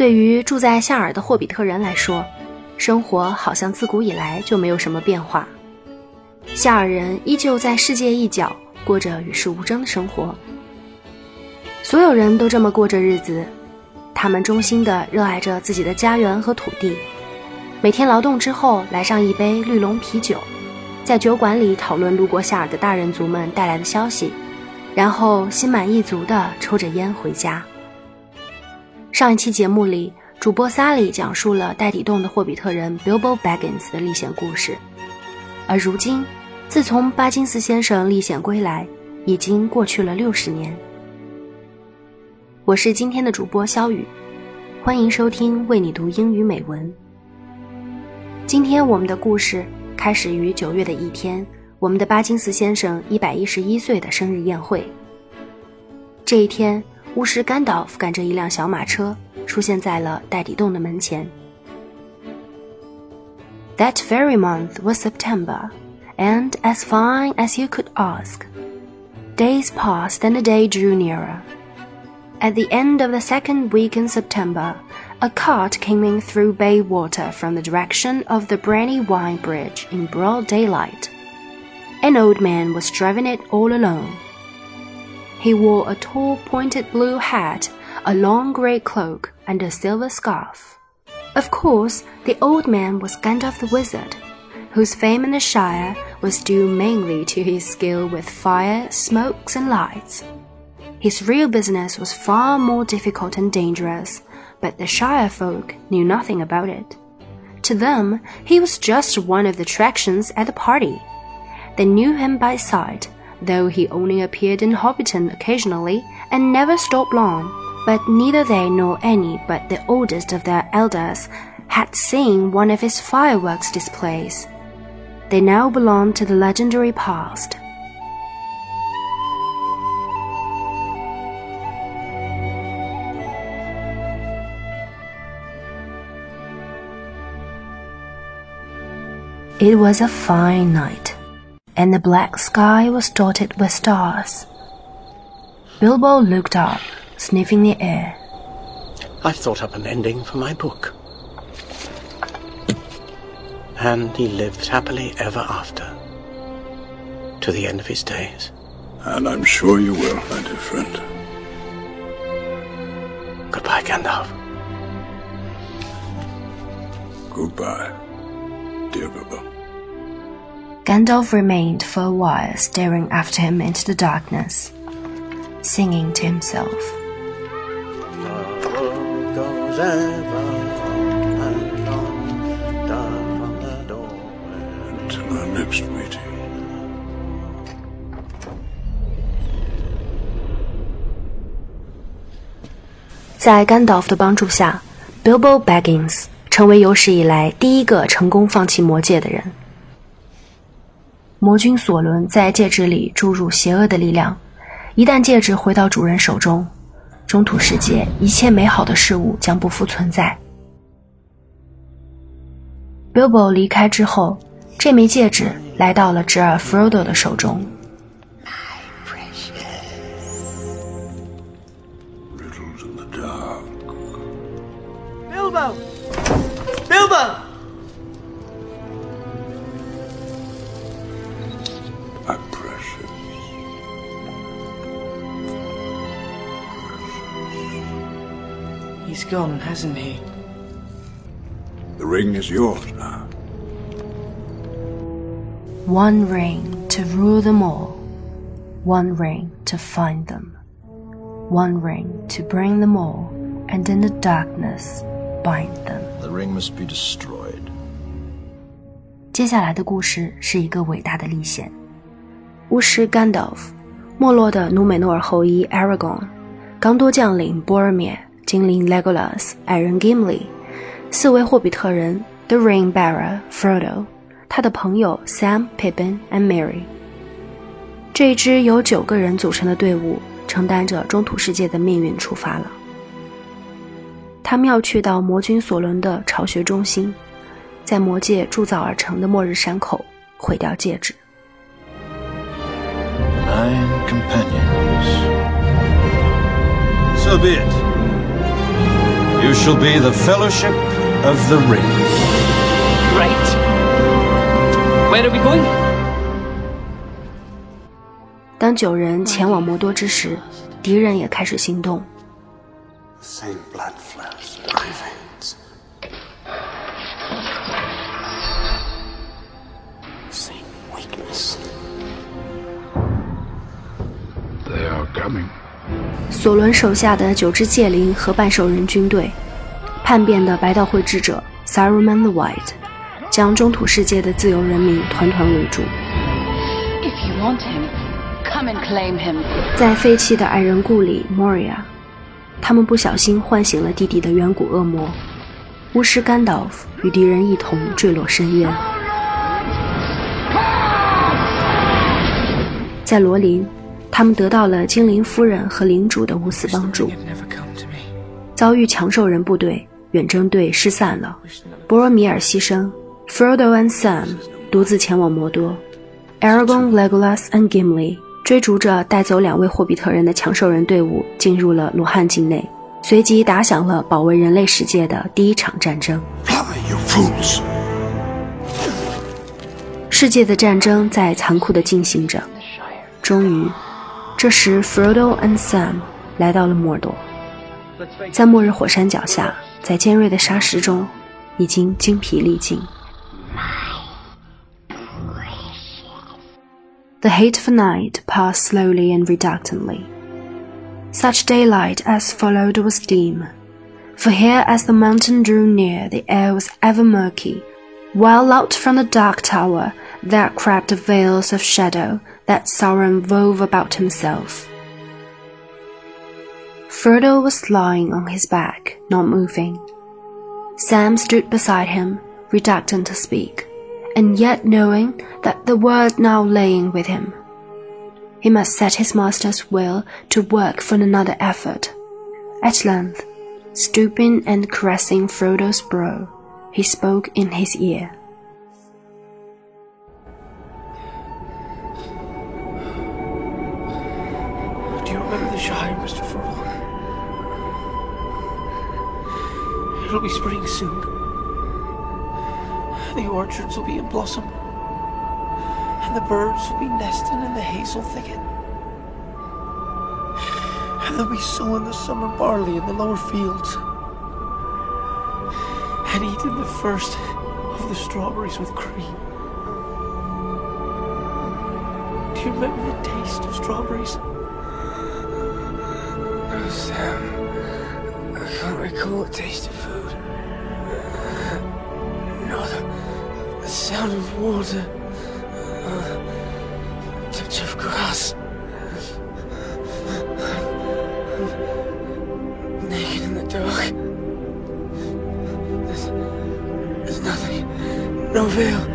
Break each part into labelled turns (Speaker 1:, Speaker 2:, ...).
Speaker 1: 对于住在夏尔的霍比特人来说，生活好像自古以来就没有什么变化。夏尔人依旧在世界一角过着与世无争的生活，所有人都这么过着日子，他们衷心地热爱着自己的家园和土地。每天劳动之后，来上一杯绿龙啤酒，在酒馆里讨论路过夏尔的大人族们带来的消息，然后心满意足地抽着烟回家。上一期节目里，主播萨里讲述了戴底洞的霍比特人 Bilbo Baggins 的历险故事。而如今，自从巴金斯先生历险归来，已经过去了六十年。我是今天的主播肖雨，欢迎收听为你读英语美文。今天我们的故事开始于九月的一天，我们的巴金斯先生一百一十一岁的生日宴会。这一天。巫师甘道夫赶着一辆小马车出现在了袋底洞的门前。That very month was September, and as fine as you could ask. Days passed and the day drew nearer. At the end of the second week in September, a cart came in through Bywater from the direction of the Brandywine Bridge in broad daylight. An old man was driving it all alone. He wore a tall pointed blue hat, a long grey cloak, and a silver scarf. Of course, the old man was Gandalf the Wizard, whose fame in the Shire was due mainly to his skill with fire, smokes, and lights. His real business was far more difficult and dangerous, but the Shire folk knew nothing about it. To them, he was just one of the attractions at the party. They knew him by sight though he only appeared in Hobbiton occasionally and never stopped long. But neither they nor any but the oldest of their elders had seen one of his fireworks displays. They now belonged to the legendary past. It was a fine night and the black sky was dotted with stars. Bilbo looked up, sniffing the air.
Speaker 2: I've thought up an ending for my book. And he lived happily ever after, to the end of his days.
Speaker 3: And I'm sure you will, my dear friend.
Speaker 2: Goodbye, Gandalf.
Speaker 3: Goodbye, dear Bilbo.
Speaker 1: Gandalf remained for a while staring after him into the darkness, singing to himself.
Speaker 3: Until our next meeting.
Speaker 1: 在甘道夫的帮助下，Bilbo Baggins 成为有史以来第一个成功放弃魔戒的人。 魔君索伦在戒指里注入邪恶的力量，一旦戒指回到主人手中，中土世界一切美好的事物将不复存在。Bilbo 离开之后，这枚戒指来到了侄儿 Frodo 的手中。
Speaker 3: Riddles
Speaker 4: He's gone, hasn't he?
Speaker 3: The ring is yours now.
Speaker 1: One ring to rule them all. One ring to find them. One ring to bring them all, and in the darkness bind them.
Speaker 5: The ring must be destroyed.
Speaker 1: 接下来的故事是一个伟大的历险。巫师甘道夫，没落的努美诺尔后裔 Aragorn，刚铎将领波尔灭。精灵 Legolas，矮人 Gimli，四位霍比特人 The Ring Bearer Frodo，他的朋友 Sam、Pippin and Merry。这一支由九个人组成的队伍，承担着中土世界的命运出发了。他们要去到魔君索伦的巢穴中心，在魔界铸造而成的末日山口毁掉戒指。
Speaker 5: Nine companions. So be it. You shall be the Fellowship of the Ring.
Speaker 4: Right. Where are we going?
Speaker 1: 当九人前往魔多之时，敌人也开始行动。
Speaker 3: The same blood flows in my veins. Same weakness. They are coming.
Speaker 1: 索伦手下的九支戒灵和半兽人军队，叛变的白道会智者 Saruman the White，将中土世界的自由人民团团围住。
Speaker 6: If you want him, come and claim him.
Speaker 1: 在废弃的矮人故里 Moria，他们不小心唤醒了弟弟的远古恶魔。巫师甘道夫与敌人一同坠落深渊。在罗林，他们得到了精灵夫人和领主的无私帮助。遭遇强兽人部队，远征队失散了，博罗米尔牺牲，Frodo and Sam 独自前往魔多，Aragorn、Legolas and Gimli 追逐着带走两位霍比特人的强兽人队伍进入了罗汉境内，随即打响了保卫人类世界的第一场战争。世界的战争在残酷地进行着。终于，这时，Frodo and Sam 来到了魔多，在末日火山脚下，在尖锐的沙石中，已经精疲力尽。The hateful night passed slowly and reluctantly. Such daylight as followed was dim, for here as the mountain drew near, the air was ever murky, while out from the dark tower there crept veils of shadow that Sauron wove about himself. Frodo was lying on his back, not moving. Sam stood beside him, reluctant to speak, and yet knowing that the word now laying with him. He must set his master's will to work for another effort. At length, stooping and caressing Frodo's brow, he spoke in his ear.
Speaker 4: Shire, Mr. Frodo? It'll be spring soon. The orchards will be in blossom. And the birds will be nesting in the hazel thicket. And they'll be sowing the summer barley in the lower fields. And eating the first of the strawberries with cream. Do you remember the taste of strawberries?
Speaker 7: Sam. Um, I can't recall the taste of food. Nor the, the sound of water. Or touch of grass. Naked in the dark. There's, there's nothing, no veil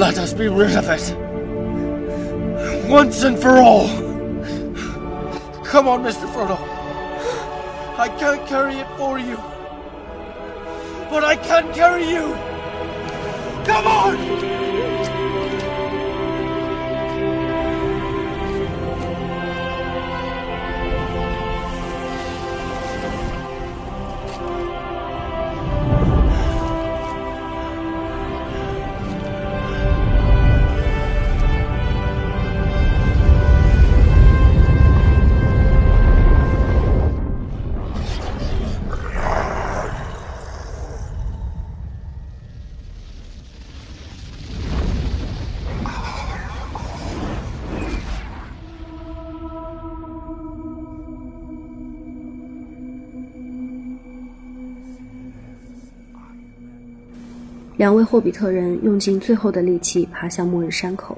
Speaker 7: let us be rid of it. Once and for all. Come on, Mr. Frodo. I can't carry it for you. But I can carry you. Come on!
Speaker 1: 两位霍比特人用尽最后的力气爬向末日山口。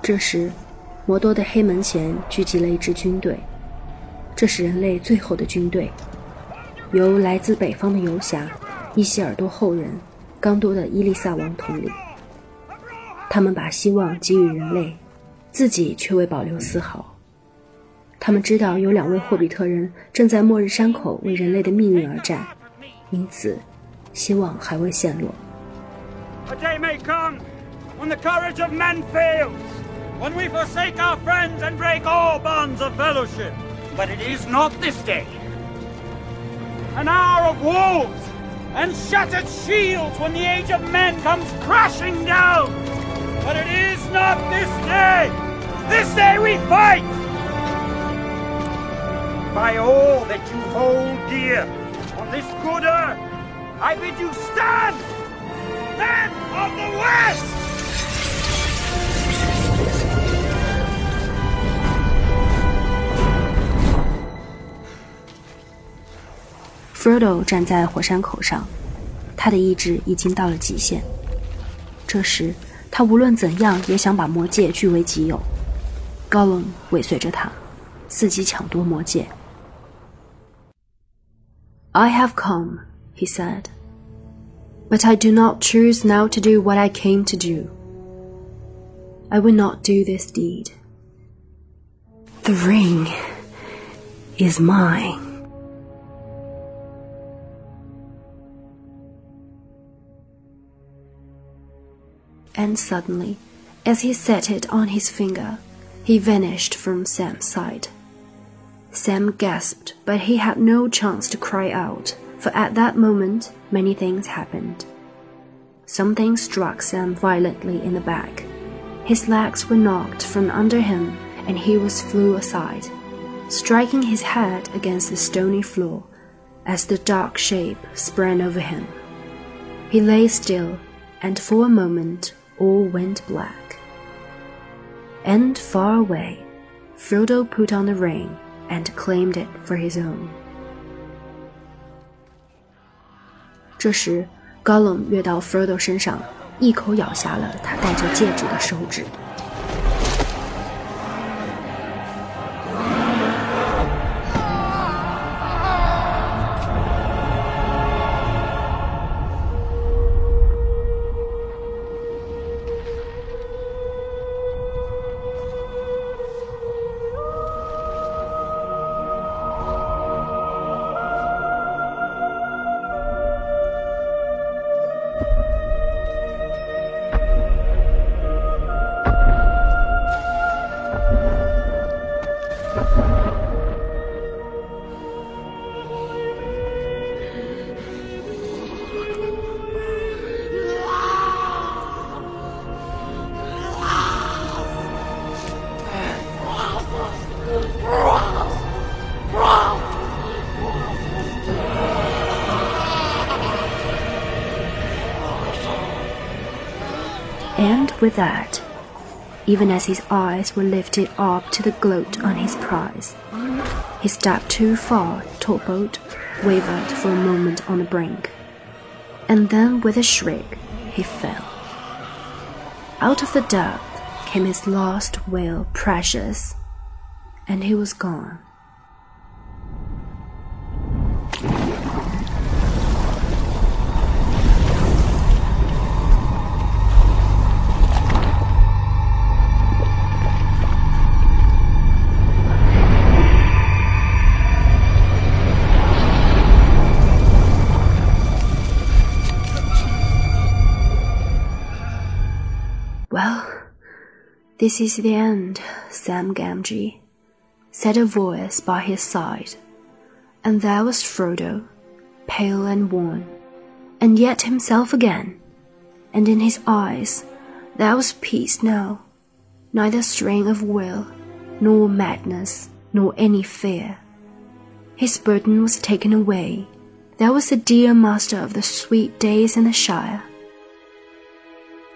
Speaker 1: 这时，魔多的黑门前聚集了一支军队，这是人类最后的军队，由来自北方的游侠伊希尔多后人刚多的伊丽萨王统领。他们把希望给予人类，自己却未保留丝毫。他们知道有两位霍比特人正在末日山口为人类的命运而战，因此，希望还未陷落。
Speaker 8: A day may come when the courage of men fails, when we forsake our friends and break all bonds of fellowship. But it is not this day. An hour of wolves and shattered shields when the age of men comes crashing down. But it is not this day. This day we fight. By all that you hold dear on this good earth, I bid you stand! Men of the West!
Speaker 1: Frodo 站在火山口上，他的意志已经到了极限。这时，他无论怎样也想把魔戒据为己有。Gollum 尾随着他，伺机抢夺魔戒。I have come, he said, but I do not choose now to do what I came to do. I will not do this deed. The ring is mine. And suddenly, as he set it on his finger, he vanished from Sam's sight. Sam gasped, but he had no chance to cry out, for at that moment many things happened. Something struck Sam violently in the back. His legs were knocked from under him, and he was flew aside, striking his head against the stony floor as the dark shape sprang over him. He lay still, and for a moment all went black. And far away, Frodo put on the ring and claimed it for his own. 这时，Gollum 跃到 Frodo 身上，一口咬下了他戴着戒指的手指。With that, even as his eyes were lifted up to the gloat on his prize, he stepped too far, toppled, wavered for a moment on the brink, and then with a shriek he fell. Out of the depth came his last will, precious, and he was gone. This is the end, Sam Gamgee, said a voice by his side, and there was Frodo, pale and worn, and yet himself again, and in his eyes there was peace now, neither strain of will, nor madness, nor any fear. His burden was taken away. There was the dear master of the sweet days in the Shire.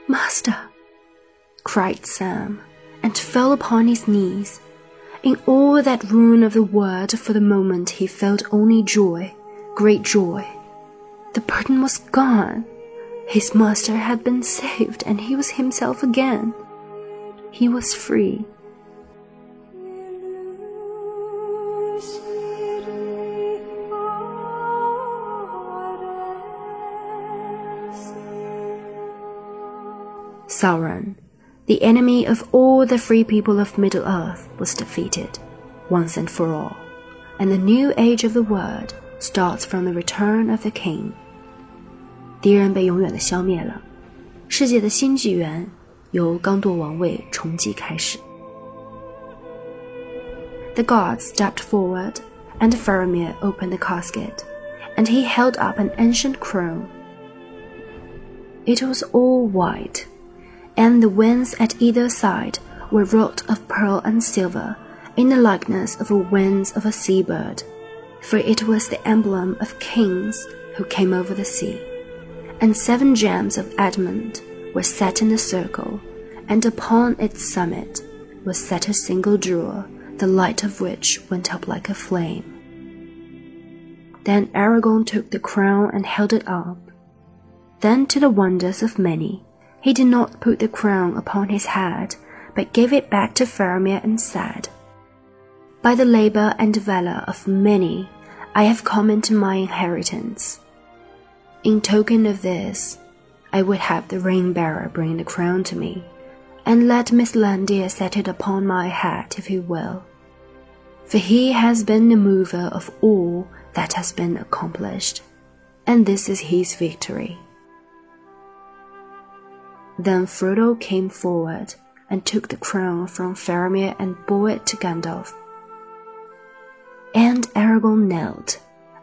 Speaker 1: Master! Cried Sam, and fell upon his knees. In all that ruin of the world, for the moment he felt only joy, great joy. The burden was gone. His master had been saved and he was himself again. He was free. Sauron, the enemy of all the free people of Middle Earth, was defeated once and for all, and the new age of the world starts from the return of the king. 敌人被永远的消灭了，世界的新纪元由刚铎王位重启开始。The gods stepped forward, and Faramir opened the casket, and he held up an ancient crown. It was all white and the wings at either side were wrought of pearl and silver in the likeness of the wings of a sea-bird, for it was the emblem of kings who came over the sea. And seven gems of adamant were set in a circle, and upon its summit was set a single jewel, the light of which went up like a flame. Then Aragorn took the crown and held it up. Then, to the wonders of many, he did not put the crown upon his head, but gave it back to Faramir and said, By the labor and valor of many, I have come into my inheritance. In token of this, I would have the ring bearer bring the crown to me, and let Mithrandir set it upon my head if he will. For he has been the mover of all that has been accomplished, and this is his victory. Then Frodo came forward and took the crown from Faramir and bore it to Gandalf. And Aragorn knelt,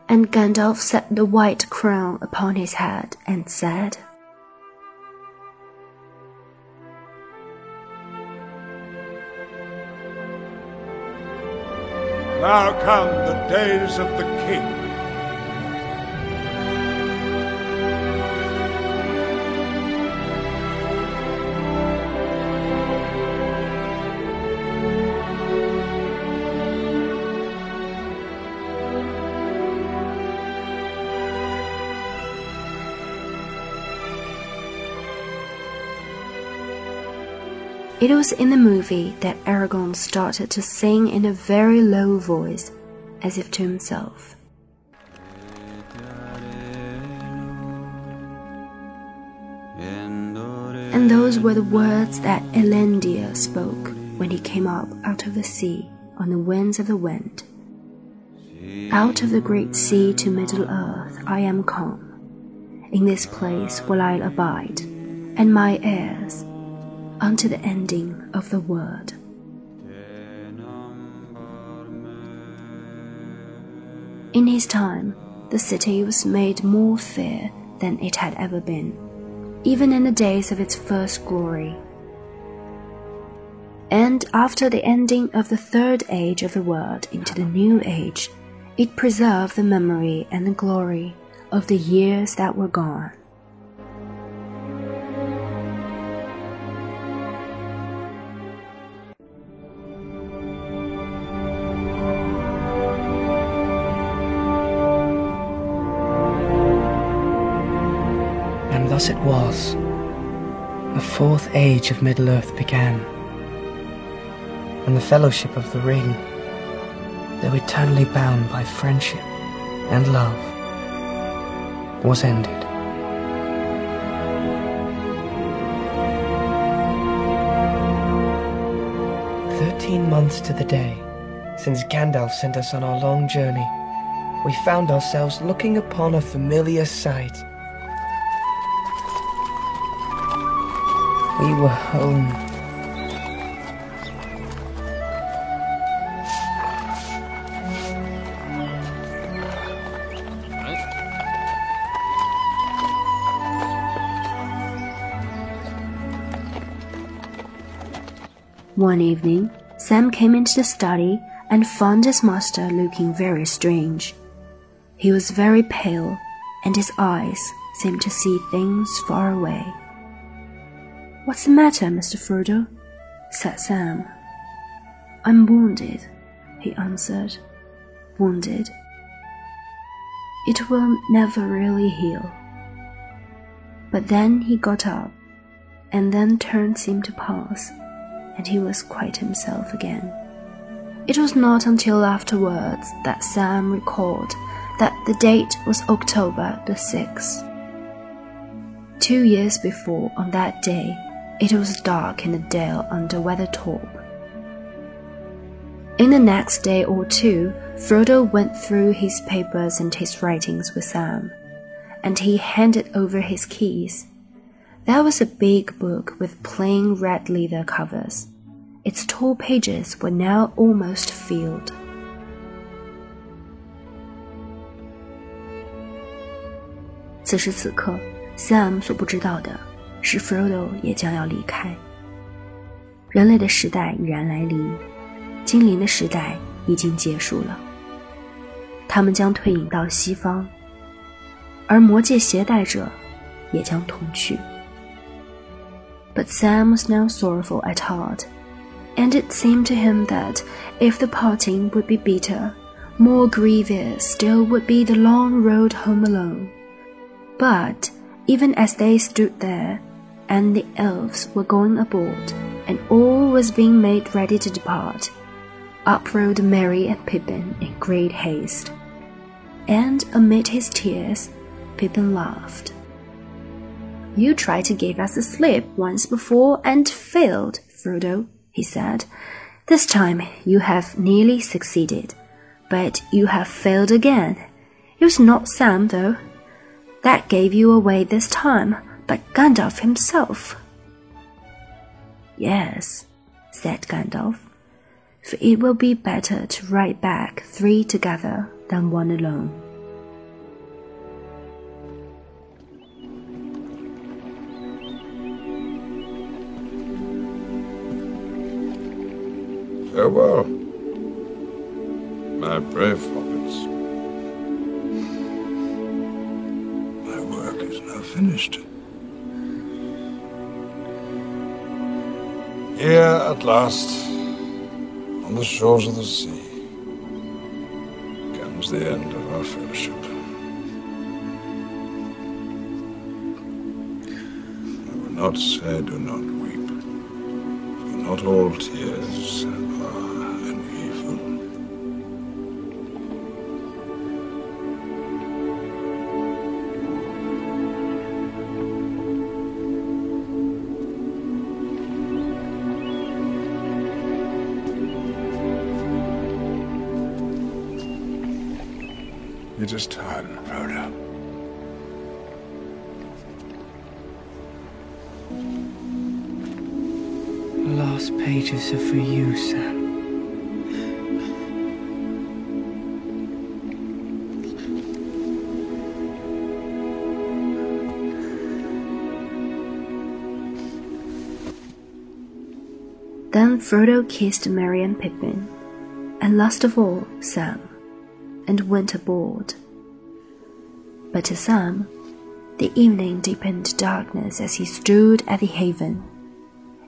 Speaker 1: and Gandalf set the white crown upon his head and said,
Speaker 5: Now come the days of the king.
Speaker 1: It was in the movie that Aragorn started to sing in a very low voice, as if to himself. And those were the words that Elendil spoke when he came up out of the sea on the winds of the wind. Out of the great sea to Middle Earth I am come. In this place will I abide, and my heirs unto the ending of the world. In his time, the city was made more fair than it had ever been, even in the days of its first glory. And after the ending of the third age of the world into the new age, it preserved the memory and the glory of the years that were gone.
Speaker 9: It was. The fourth age of Middle Earth began, and the fellowship of the ring, though eternally bound by friendship and love, was ended. Thirteen months to the day since Gandalf sent us on our long journey, we found ourselves looking upon a familiar sight. We were home.
Speaker 1: One evening, Sam came into the study and found his master looking very strange. He was very pale, and his eyes seemed to see things far away. What's the matter, Mr. Frodo? said Sam. I'm wounded, he answered. Wounded. It will never really heal. But then he got up, and then turn seemed to pass, and he was quite himself again. It was not until afterwards that Sam recalled that the date was October the 6th. Two years before, on that day, it was dark in the dale under Weathertop. In the next day or two, Frodo went through his papers and his writings with Sam, and he handed over his keys. That was a big book with plain red leather covers. Its tall pages were now almost filled. 此时此刻，Sam 所不知道的 是 Frodo 也将要离开。人类的时代已然来临，精灵的时代已经结束了。他们将退隐到西方，而魔戒携带者也将同去。But Sam was now sorrowful at heart, and it seemed to him that if the parting would be bitter, more grievous still would be the long road home alone. But even as they stood there, and the elves were going aboard, and all was being made ready to depart, up rode Merry and Pippin in great haste. And amid his tears, Pippin laughed. You tried to give us the slip once before and failed, Frodo, he said. This time you have nearly succeeded, but you have failed again. It was not Sam, though. That gave you away this time, but Gandalf himself. Yes, said Gandalf, for it will be better to ride back three together than one alone.
Speaker 5: Farewell, my brave hobbits. My work is now finished. Here, at last, on the shores of the sea, comes the end of our fellowship. I will not say do not weep, for not all tears It is time, Frodo.
Speaker 9: The last pages are for you, Sam.
Speaker 1: Then Frodo kissed Merry and Pippin, and last of all Sam, and went aboard. But to Sam, the evening deepened to darkness as he stood at the haven,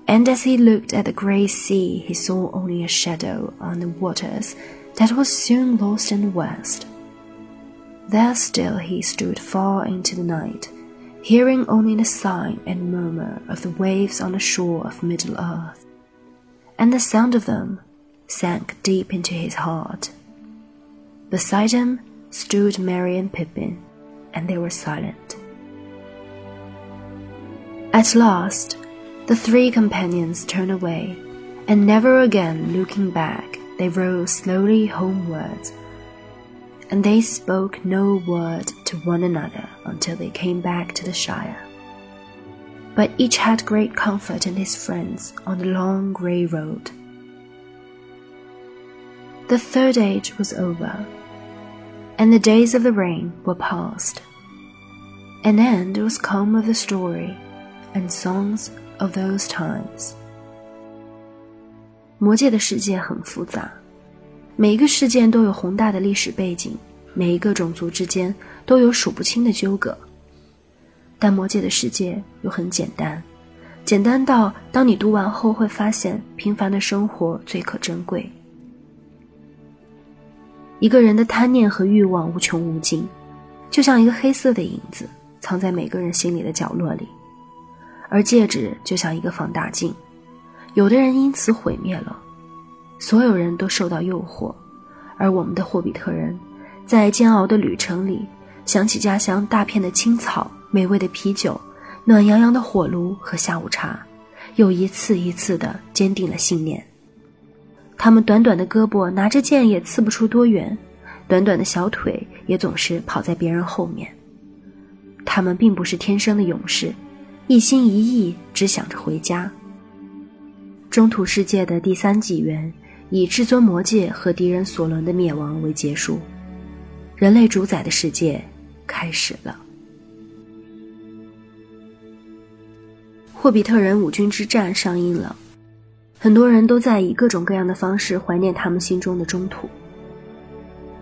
Speaker 1: and as he looked at the grey sea, he saw only a shadow on the waters that was soon lost in the west. There still he stood far into the night, hearing only the sigh and murmur of the waves on the shore of Middle Earth, and the sound of them sank deep into his heart. Beside him stood Merry and Pippin, and they were silent. At last, the three companions turned away, and never again looking back, they rowed slowly homewards. And they spoke no word to one another until they came back to the Shire. But each had great comfort in his friends on the long grey road. The third age was over, and the days of the rain were past. An end was come of the story, and songs of those times. 魔界的世界很复杂，每一个事件都有宏大的历史背景，每一个种族之间都有数不清的纠葛。但魔界的世界又很简单，简单到当你读完后会发现，平凡的生活最可珍贵。一个人的贪念和欲望无穷无尽，就像一个黑色的影子，藏在每个人心里的角落里，而戒指就像一个放大镜，有的人因此毁灭了，所有人都受到诱惑，而我们的霍比特人，在煎熬的旅程里，想起家乡大片的青草、美味的啤酒、暖洋洋的火炉和下午茶，又一次一次地坚定了信念。他们短短的胳膊拿着剑也刺不出多远，短短的小腿也总是跑在别人后面。他们并不是天生的勇士，一心一意只想着回家。中土世界的第三纪元以至尊魔戒和敌人索伦的灭亡为结束，人类主宰的世界开始了。霍比特人五军之战上映了。很多人都在以各种各样的方式怀念他们心中的中土。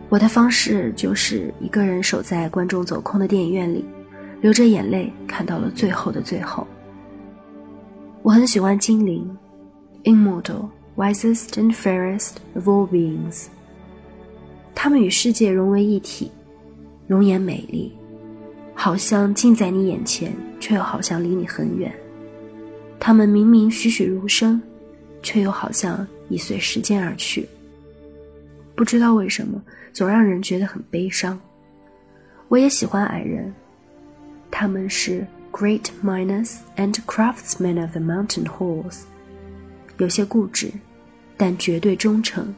Speaker 1: 我的方式就是一个人守在观众走空的电影院里，流着眼泪看到了最后的最后。我很喜欢精灵，immortal, wisest and fairest of all beings。他们与世界融为一体，容颜美丽，好像近在你眼前，却又好像离你很远。他们明明栩栩如生。却又好像已随时间而去。不知道为什么，总让人觉得很悲伤。我也喜欢矮人，他们是 great miners and craftsmen of the mountain halls，有些固执，但绝对忠诚，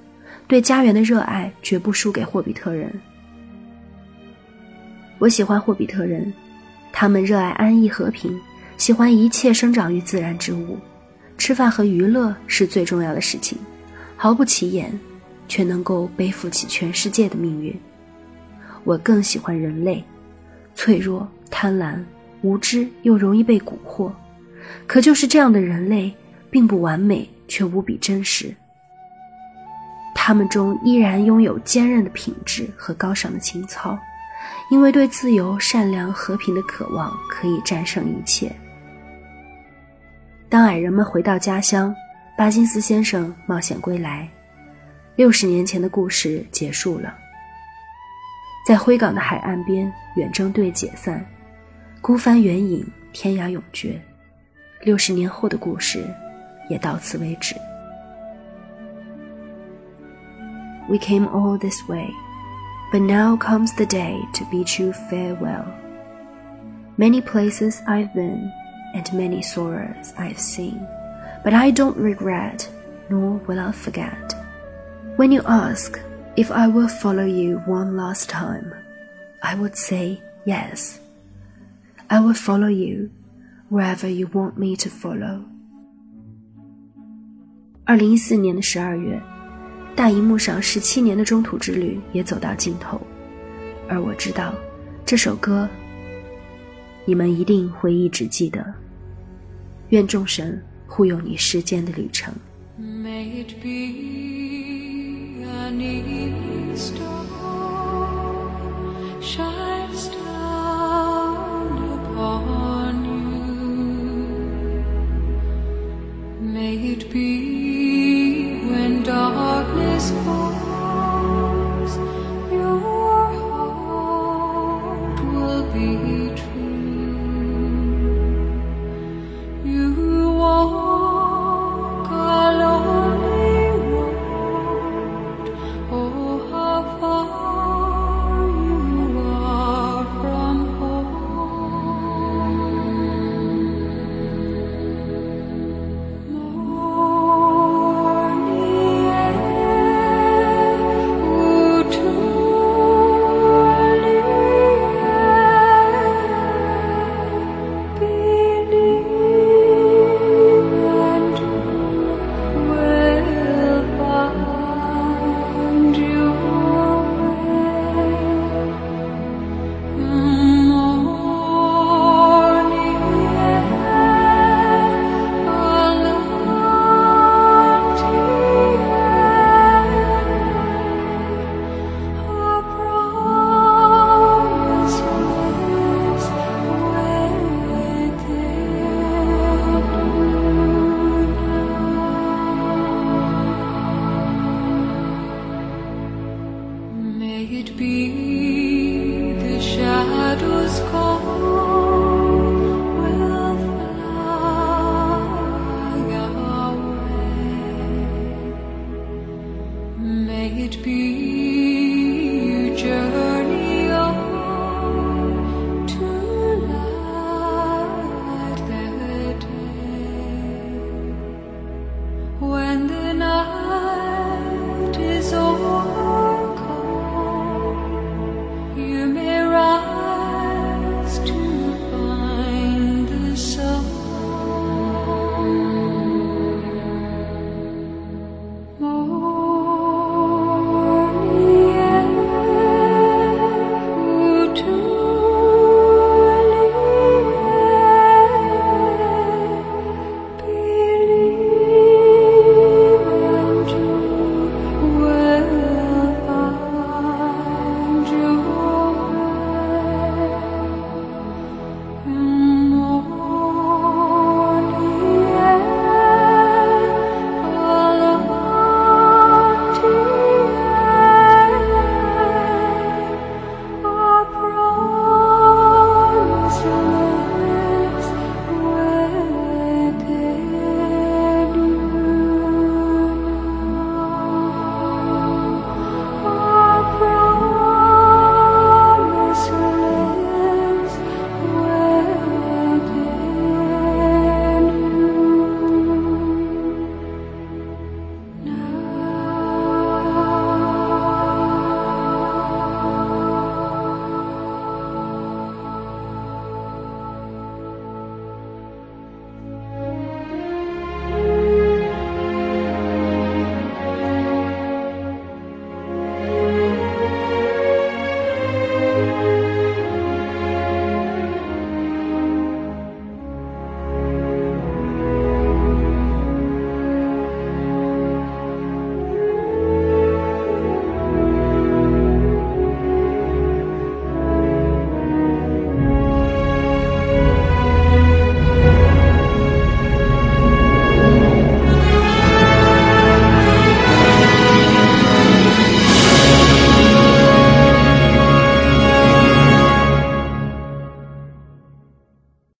Speaker 1: 对家园的热爱绝不输给霍比特人。我喜欢霍比特人，他们热爱安逸和平，喜欢一切生长于自然之物。吃饭和娱乐是最重要的事情，毫不起眼，却能够背负起全世界的命运。我更喜欢人类，脆弱、贪婪、无知又容易被蛊惑。可就是这样的人类，并不完美，却无比真实。他们中依然拥有坚韧的品质和高尚的情操，因为对自由、善良、和平的渴望可以战胜一切。当矮人们回到家乡，巴金斯先生冒险归来，六十年前的故事结束了。在灰港的海岸边，远征队解散，孤帆远影，天涯永绝。六十年后的故事也到此为止。We came all this way, but now comes the day to bid you farewell. Many places I've been and many sorrows I've seen, but I don't regret, nor will I forget. When you ask if I will follow you one last time, I would say yes. I will follow you wherever you want me to follow. 二零一四年的十二月，大荧幕上十七年的中土之旅也走到尽头，而我知道这首歌，你们一定会一直记得。愿众神护佑你世间的旅程。